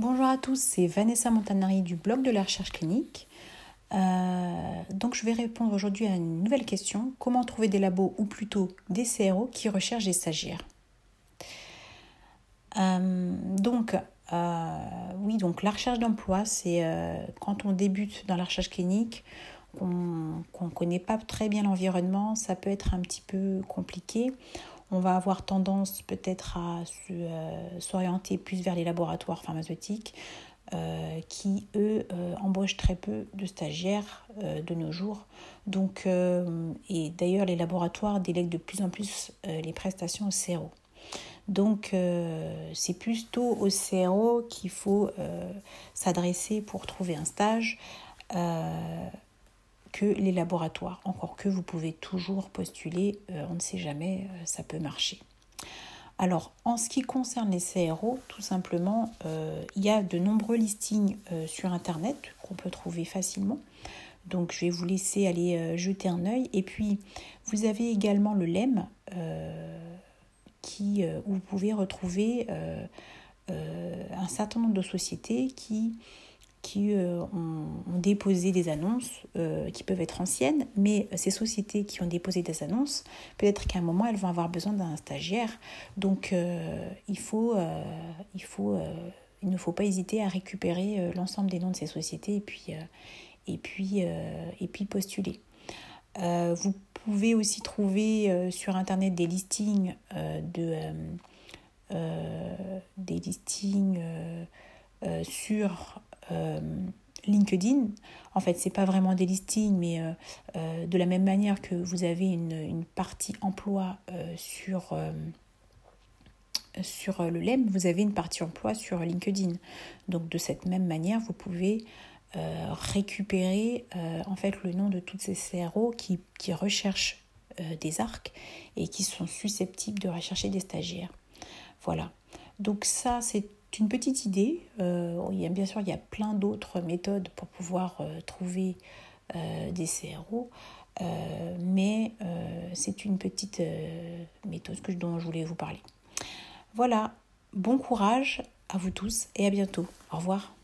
Bonjour à tous, c'est Vanessa Montanari du blog de la recherche clinique. Euh, donc je vais répondre aujourd'hui à une nouvelle question. Comment trouver des labos ou plutôt des CRO qui recherchent des stagiaires euh, Donc euh, oui, donc la recherche d'emploi, c'est quand on débute dans la recherche clinique, qu'on ne connaît pas très bien l'environnement, ça peut être un petit peu compliqué on va avoir tendance peut-être à euh, s'orienter plus vers les laboratoires pharmaceutiques euh, qui, eux, euh, embauchent très peu de stagiaires de nos jours. Donc, et d'ailleurs, les laboratoires délèguent de plus en plus les prestations au CRO. Donc, c'est plutôt au CRO qu'il faut s'adresser pour trouver un stage que les laboratoires. Encore que vous pouvez toujours postuler, euh, on ne sait jamais, euh, ça peut marcher. Alors, en ce qui concerne les CRO, tout simplement, euh, il y a de nombreux listings sur Internet qu'on peut trouver facilement. Donc, je vais vous laisser aller jeter un œil. Et puis, vous avez également le LEM, qui, où vous pouvez retrouver un certain nombre de sociétés qui qui euh, ont, déposé des annonces euh, qui peuvent être anciennes, mais ces sociétés qui ont déposé des annonces, peut-être qu'à un moment, elles vont avoir besoin d'un stagiaire. Donc, euh, il, faut, il, faut, il ne faut pas hésiter à récupérer l'ensemble des noms de ces sociétés et puis, et puis, et puis postuler. vous pouvez aussi trouver sur Internet des listings de... des listings sur euh, LinkedIn, en fait, c'est pas vraiment des listings, mais euh, euh, de la même manière que vous avez une, partie emploi sur, le LEM, vous avez une partie emploi sur LinkedIn. Donc, de cette même manière, vous pouvez récupérer en fait le nom de toutes ces CRO qui, qui recherchent des arcs et qui sont susceptibles de rechercher des stagiaires. Voilà. Donc ça, c'est une petite idée. Euh, bien sûr, il y a plein d'autres méthodes pour pouvoir euh, trouver euh, des CRO, mais c'est une petite méthode que, dont je voulais vous parler. Voilà, bon courage à vous tous et à bientôt. Au revoir.